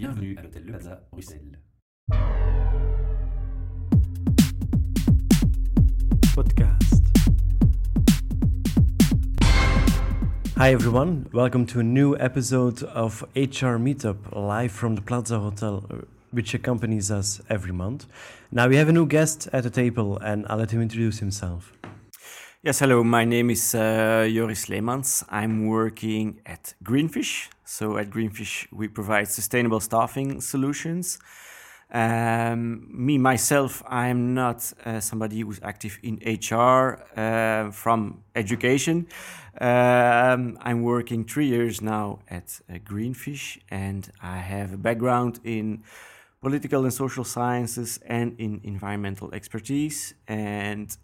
Bienvenue à l'hôtel Le Plaza, Bruxelles. podcast. Hi everyone, welcome to a new episode of HR Meetup live from the Plaza Hotel, which accompanies us every month. Now we have a new guest at the table, and I'll let him introduce himself. Yes, hello. My name is uh, Joris Leemans. I'm working at Greenfish. So at Greenfish, we provide sustainable staffing solutions. Um, me myself, I'm not uh, somebody who's active in HR uh, from education. Um, I'm working three years now at uh, Greenfish, and I have a background in political and social sciences and in environmental expertise. And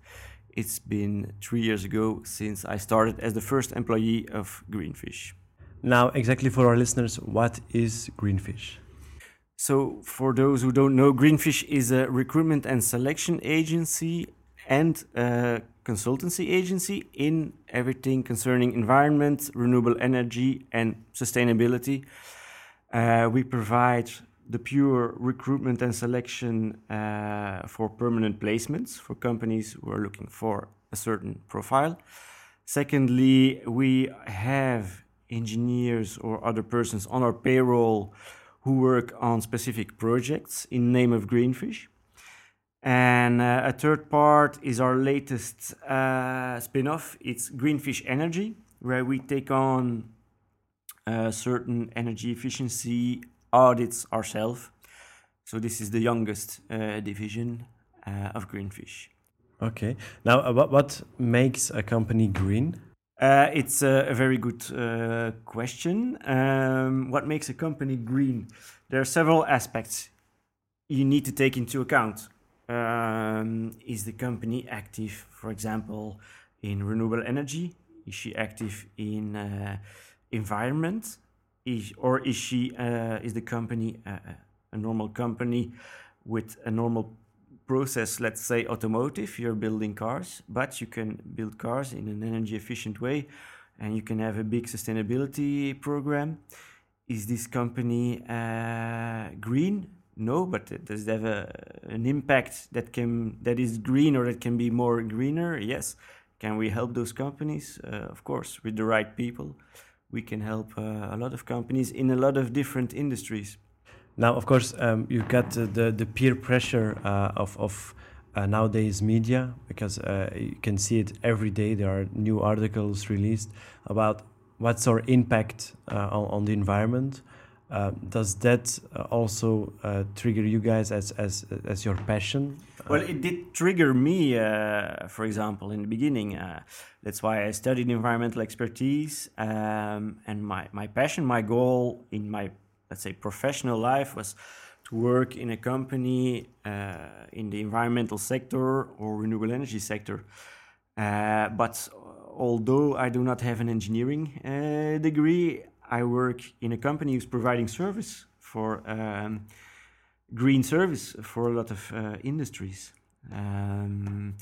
it's been three years ago since I started as the first employee of Greenfish. Now, exactly for our listeners, what is Greenfish? So, for those who don't know, Greenfish is a recruitment and selection agency and a consultancy agency in everything concerning environment, renewable energy, and sustainability. Uh, we provide the pure recruitment and selection uh, for permanent placements for companies who are looking for a certain profile. Secondly, we have engineers or other persons on our payroll who work on specific projects in name of Greenfish. And uh, a third part is our latest uh, spin-off. It's Greenfish Energy, where we take on uh, certain energy efficiency audits ourselves. So this is the youngest uh, division uh, of Greenfish. Okay. Now, uh, what, what makes a company green? Uh, it's a, a, very good uh, question. Um, what makes a company green? There are several aspects you need to take into account. Um, is the company active, for example, in renewable energy? Is she active in uh, environment? Is, or is she uh, is the company uh, a normal company with a normal process, let's say automotive, you're building cars, but you can build cars in an energy efficient way and you can have a big sustainability program. Is this company uh, green? No, but does it have a, an impact that can that is green or that can be more greener? Yes. Can we help those companies? Uh, of course, with the right people, we can help uh, a lot of companies in a lot of different industries. Now, of course, um, you've got the, the, peer pressure uh, of, of uh, nowadays media because uh, you can see it every day. There are new articles released about what's our impact uh, on, on the environment. Uh, does that also trigger you guys as, as, as your passion? Well, it did trigger me, for example, in the beginning. that's why I studied environmental expertise. Um, and my, my passion, my goal in my let's say professional life was to work in a company uh, in the environmental sector or renewable energy sector. Uh, but although I do not have an engineering uh, degree, I work in a company who's providing service for um, green service for a lot of uh, industries. Um,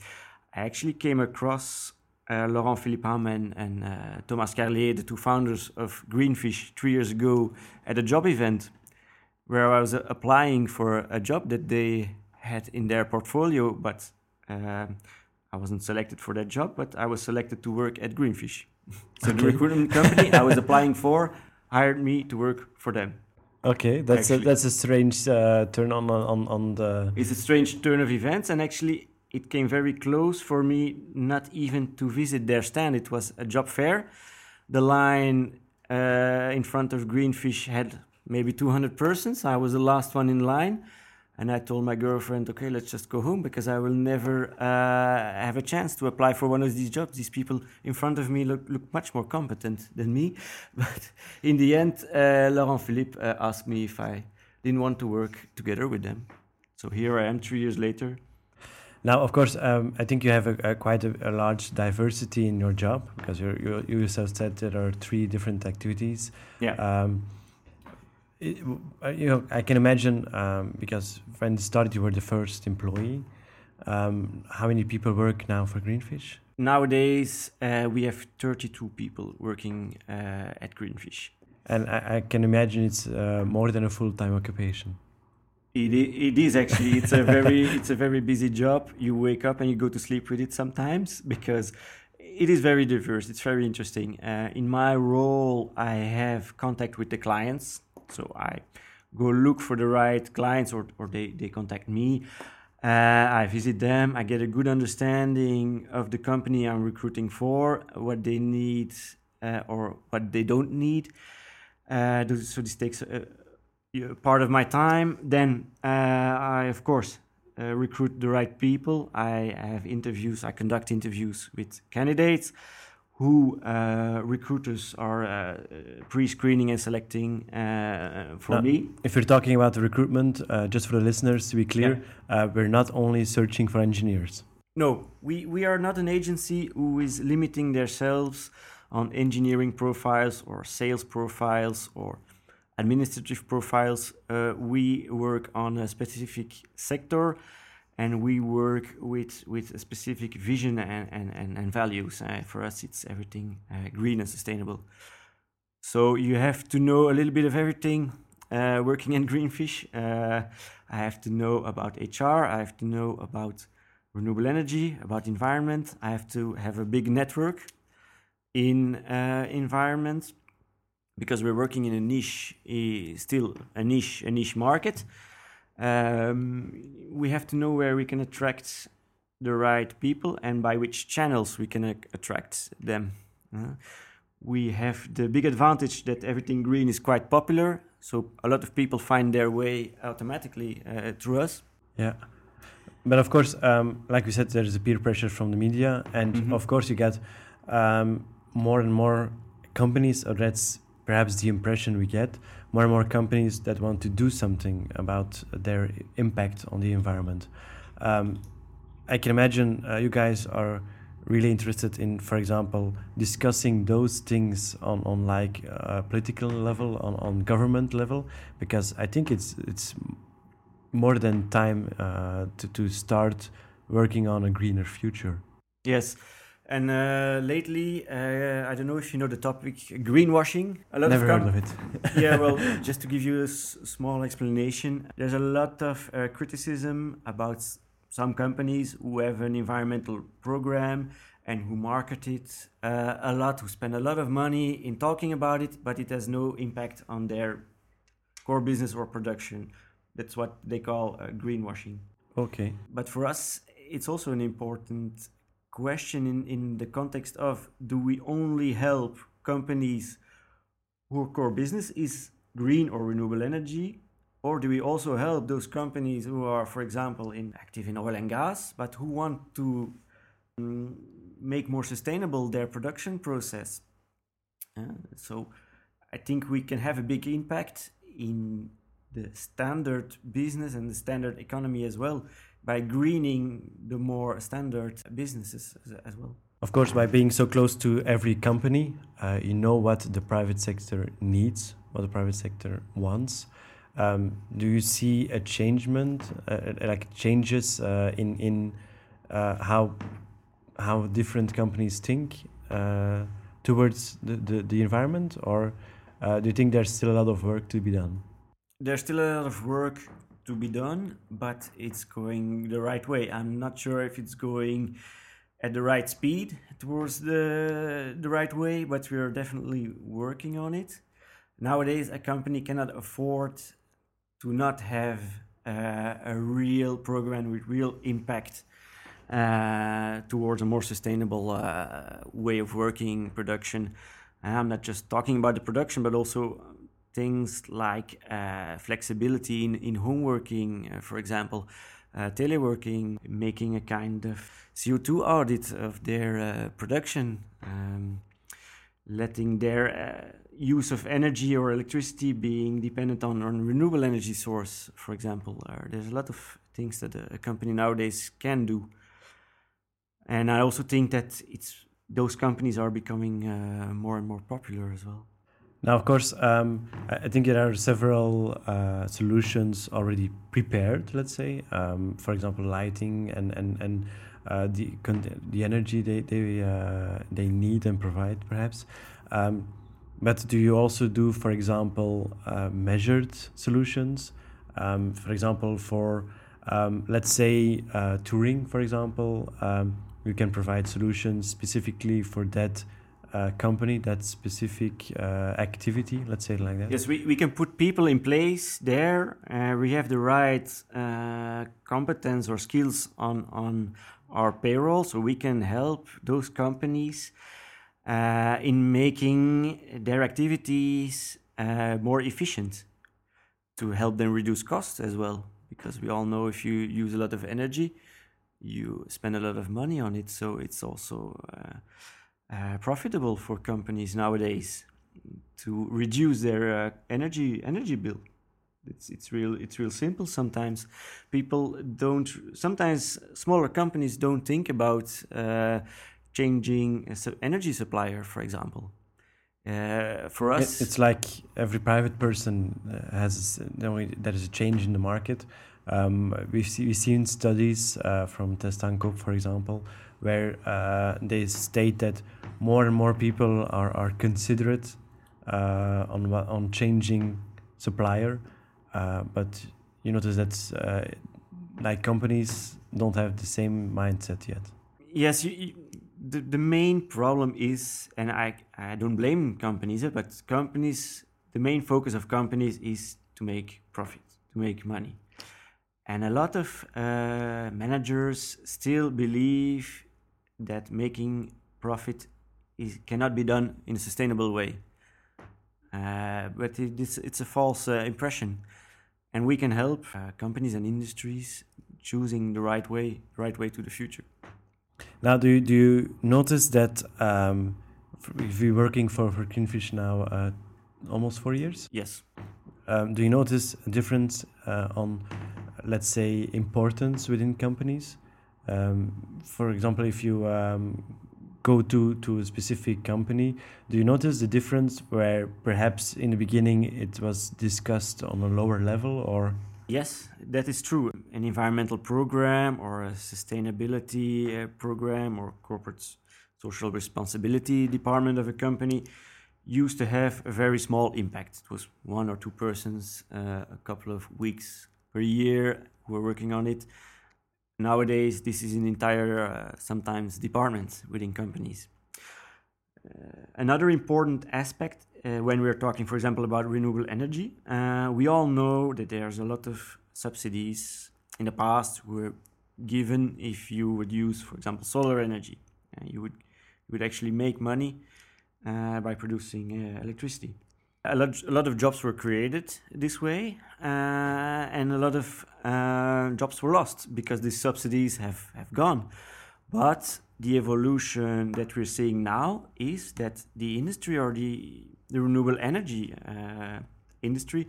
I actually came across uh, Laurent Philippe and, and uh, Thomas Carlier, the two founders of Greenfish, three years ago at a job event where I was uh, applying for a job that they had in their portfolio, but uh, I wasn't selected for that job, but I was selected to work at Greenfish. so okay. the recruitment company I was applying for hired me to work for them. Okay, that's a, that's a strange uh, turn on on on the. It's a strange turn of events, and actually, it came very close for me not even to visit their stand. It was a job fair. The line uh, in front of Greenfish had maybe 200 persons. I was the last one in line. And I told my girlfriend, okay, let's just go home because I will never uh, have a chance to apply for one of these jobs. These people in front of me look, look much more competent than me. But in the end, uh, Laurent Philippe uh, asked me if I didn't want to work together with them. So here I am three years later now, of course, um, I think you have a, a quite a, a, large diversity in your job because you you yourself said there are three different activities. Yeah. Um, it, you know, I can imagine um, because when you started, you were the first employee. Um, how many people work now for Greenfish? Nowadays, uh, we have 32 people working uh, at Greenfish. And I, I can imagine it's uh, more than a full-time occupation. It, it is actually. It's a very it's a very busy job. You wake up and you go to sleep with it sometimes because it is very diverse. It's very interesting. Uh, in my role, I have contact with the clients, so I go look for the right clients, or or they they contact me. Uh, I visit them. I get a good understanding of the company I'm recruiting for, what they need uh, or what they don't need. Uh, so this takes a, part of my time. Then uh, I, of course, uh, recruit the right people. I have interviews. I conduct interviews with candidates who uh, recruiters are uh, pre-screening and selecting uh, for now, me. If you're talking about the recruitment, uh, just for the listeners to be clear, yeah. we're not only searching for engineers. No, we, we are not an agency who is limiting themselves on engineering profiles or sales profiles or administrative profiles. Uh, we work on a specific sector and we work with, with a specific vision and, and, and, and values. Uh, for us, it's everything uh, green and sustainable. So you have to know a little bit of everything uh, working in Greenfish. Uh, I have to know about HR, I have to know about renewable energy, about environment. I have to have a big network in uh, environment because we're working in a niche, still a niche, a niche market. Um, we have to know where we can attract the right people and by which channels we can attract them. Uh, we have the big advantage that everything green is quite popular, so a lot of people find their way automatically uh, through us. Yeah. But of course, um, like we said, there is a peer pressure from the media, and mm-hmm. of course, you get um, more and more companies, or that's perhaps the impression we get more and more companies that want to do something about their impact on the environment. Um, I can imagine uh, you guys are really interested in, for example, discussing those things on, on like a uh, political level, on, on government level, because I think it's it's more than time uh, to, to start working on a greener future. Yes. And uh, lately, uh, I don't know if you know the topic greenwashing. A lot Never of heard of it. yeah, well, just to give you a s- small explanation, there's a lot of uh, criticism about some companies who have an environmental program and who market it uh, a lot, who spend a lot of money in talking about it, but it has no impact on their core business or production. That's what they call uh, greenwashing. Okay. But for us, it's also an important question in, in the context of do we only help companies whose core business is green or renewable energy or do we also help those companies who are for example in active in oil and gas but who want to um, make more sustainable their production process? Uh, so i think we can have a big impact in the standard business and the standard economy as well by greening the more standard businesses as, as well. Of course, by being so close to every company, uh, you know what the private sector needs, what the private sector wants. Um, do you see a changement, uh, uh like changes uh, in in uh, how how different companies think uh, towards the, the, the environment, or do you think there's still a lot of work to be done? There's still a lot of work to be done, but it's going the right way. I'm not sure if it's going at the right speed towards the the right way, but we are definitely working on it. Nowadays, a company cannot afford to not have uh, a real program with real impact uh, towards a more sustainable uh, way of working production. I'm not just talking about the production, but also things like uh, flexibility in, in home working, uh, for example, uh, teleworking, making a kind of CO2 audit of their uh, production, um, letting their uh, use of energy or electricity being dependent on, on renewable energy source, for example. there's a lot of things that a, company nowadays can do. And I also think that it's those companies are becoming uh, more and more popular as well. Now, of course, um, I think there are several uh, solutions already prepared. Let's say, um, for example, lighting and and and uh, the the energy they they uh, they need and provide, perhaps. Um, But do you also do, for example, uh, measured solutions? Um, for example, for um, let's say uh, touring, for example, um, you can provide solutions specifically for that uh, company, that specific uh, activity, let's say it like that. Yes, we, we can put people in place there. Uh, we have the right uh, competence or skills on, on our payroll, so we can help those companies uh, in making their activities more efficient to help them reduce costs as well. Because we all know if you use a lot of energy, you spend a lot of money on it. So it's also uh, uh, profitable for companies nowadays to reduce their uh, energy energy bill. It's it's real it's real simple. Sometimes people don't. Sometimes smaller companies don't think about uh, changing energy supplier, for example. Uh, for us, It's like every private person uh, has there there is a change in the market. Um, we've, see, we've seen studies uh, from Test-Aankoop, for example, where uh, they state that more and more people are, are considerate uh, on on changing supplier, uh, but you notice that uh, like companies don't have the same mindset yet. Yes, you, you, the, the main problem is, and I, I don't blame companies, but companies, the main focus of companies is to make profit, to make money. And a lot of uh, managers still believe that making profit is, cannot be done in a sustainable way. Uh, but it, it's, it's a false uh, impression. And we can help uh, companies and industries choosing the right way, right way to the future. Now, do you, do you notice that um, if you're working for, for Greenfish now uh, almost four years, Yes. um, do you notice a difference uh, on, let's say, importance within companies? Um, for example, if you um, go to, to a specific company, do you notice the difference where perhaps in the beginning it was discussed on a lower level or? Yes, that is true. An environmental program or a sustainability uh, program or corporate social responsibility department of a company used to have a very small impact. It was one or two persons, uh, a couple of weeks per year We're working on it. Nowadays, this is an entire, uh, sometimes, department within companies. Uh, another important aspect uh, when we're talking, for example, about renewable energy, uh, we all know that there's a lot of subsidies in the past were given if you would use, for example, solar energy. Uh, you would you would actually make money uh, by producing electricity. A lot, a lot of jobs were created this way, uh, and a lot of uh, jobs were lost because these subsidies have, have gone. But the evolution that we're seeing now is that the industry or the, the renewable energy uh, industry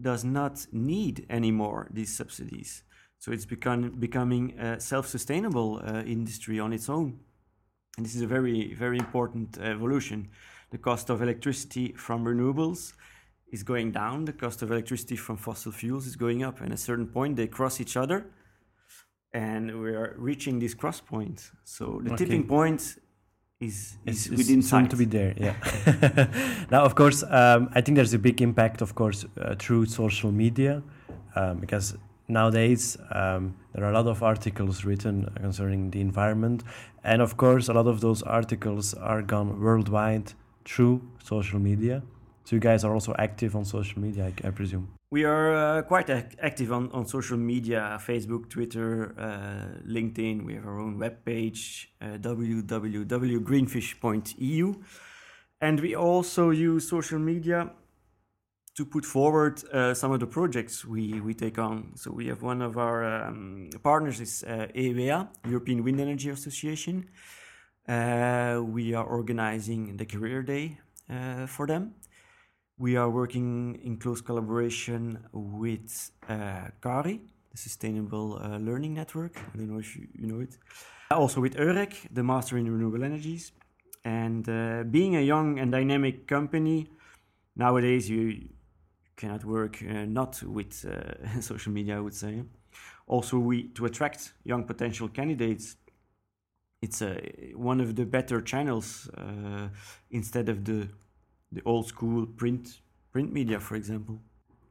does not need anymore these subsidies. So it's become, becoming a self sustainable uh, industry on its own. And this is a very, very important evolution. The cost of electricity from renewables is going down, the cost of electricity from fossil fuels is going up. And at a certain point, they cross each other and we are reaching this cross point. So the Okay. tipping point is, is it's within soon sight. to be there. Yeah. now, of course, um, I think there's a big impact, of course, uh, through social media, um, because nowadays um, there are a lot of articles written concerning the environment, and of course, a lot of those articles are gone worldwide through social media. So you guys are also active on social media, I, I presume. We are uh, quite ac- active on, on social media Facebook, Twitter, uh, LinkedIn. We have our own webpage, uh, www.greenfish.eu. And we also use social media to put forward uh, some of the projects we, we take on. So we have one of our um, partners is uh, EWEA, European Wind Energy Association. Uh, we are organizing the Career Day uh, for them. We are working in close collaboration with uh, CARI, the Sustainable Learning Network. I don't know if you, you know it. Also with EUREC, the Master in Renewable Energies. And being a young and dynamic company, nowadays you cannot work uh, not with uh, social media, I would say. Also, we to attract young potential candidates, it's uh, one of the better channels uh, instead of the the old school print print media, for example.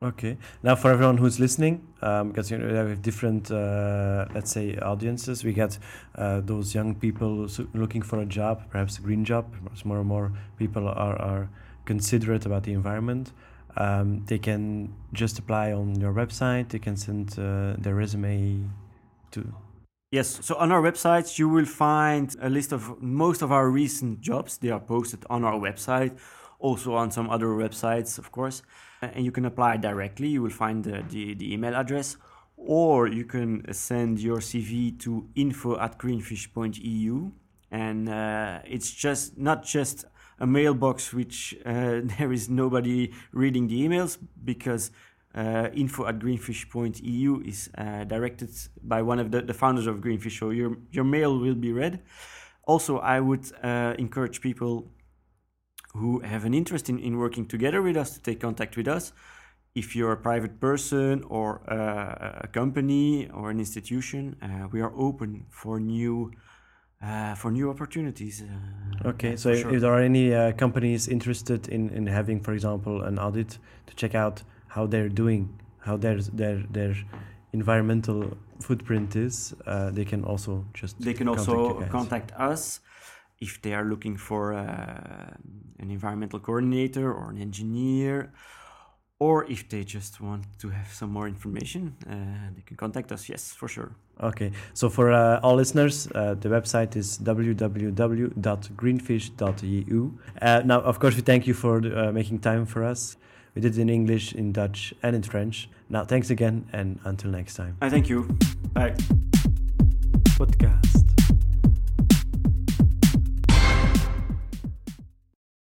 Okay. Now, for everyone who's listening, um, because you know we have different, uh, let's say, audiences. We get uh, those young people looking for a job, perhaps a green job. Perhaps more and more people are, are considerate about the environment. Um, they can just apply on your website. They can send uh, their resume to. Yes, so on our website you will find a list of most of our recent jobs. They are posted on our website, also on some other websites, of course. Uh, and you can apply directly. You will find the, the, the email address, or you can send your CV to info at greenfish.eu. And uh, it's just not just a mailbox which uh, there is nobody reading the emails because uh, info at greenfish.eu is uh, directed by one of the, the founders of Greenfish, so your, your mail will be read. Also, I would uh, encourage people who have an interest in, in working together with us to take contact with us. If you're a private person or uh, a company or an institution, uh, we are open for new uh, for new opportunities. uh, Okay, so if, sure. if there are any uh, companies interested in, in having, for example, an audit to check out how they're doing, how their their their environmental footprint is, uh, they can also just they can contact also contact us if they are looking for uh, an environmental coordinator or an engineer or if they just want to have some more information uh, they can contact us yes for sure Okay, so for uh, all listeners, uh, the website is www.greenfish.eu. Uh, now, of course, we thank you for uh, making time for us. We did it in English, in Dutch, and in French. Now, thanks again, and until next time. i thank you bye Podcast.